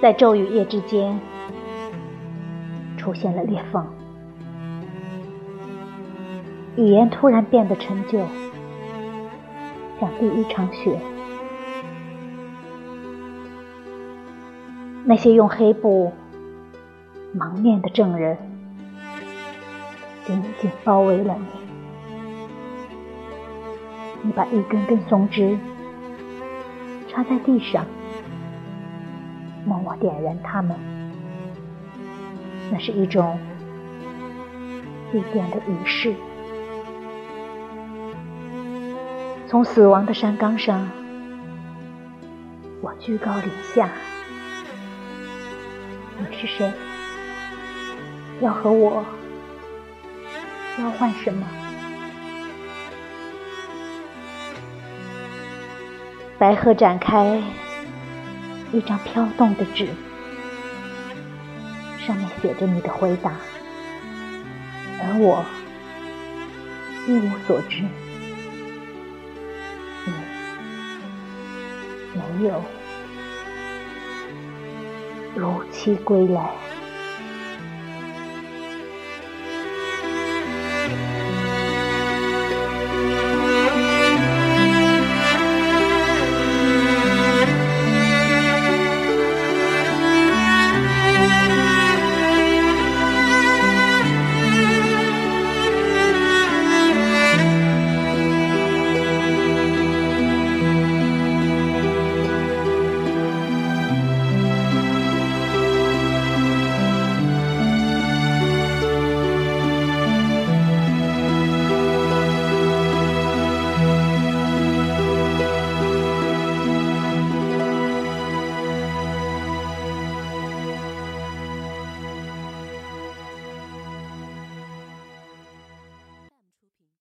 在昼与夜之间，出现了裂缝，语言突然变得陈旧，像第一场雪。那些用黑布蒙面的证人，紧紧包围了你。你把一根根松枝插在地上。默默点燃它们，那是一种祭奠的仪式。从死亡的山岗上，我居高临下。你是谁？要和我交换什么？白鹤展开。一张飘动的纸，上面写着你的回答，而我一无所知。你没有如期归来。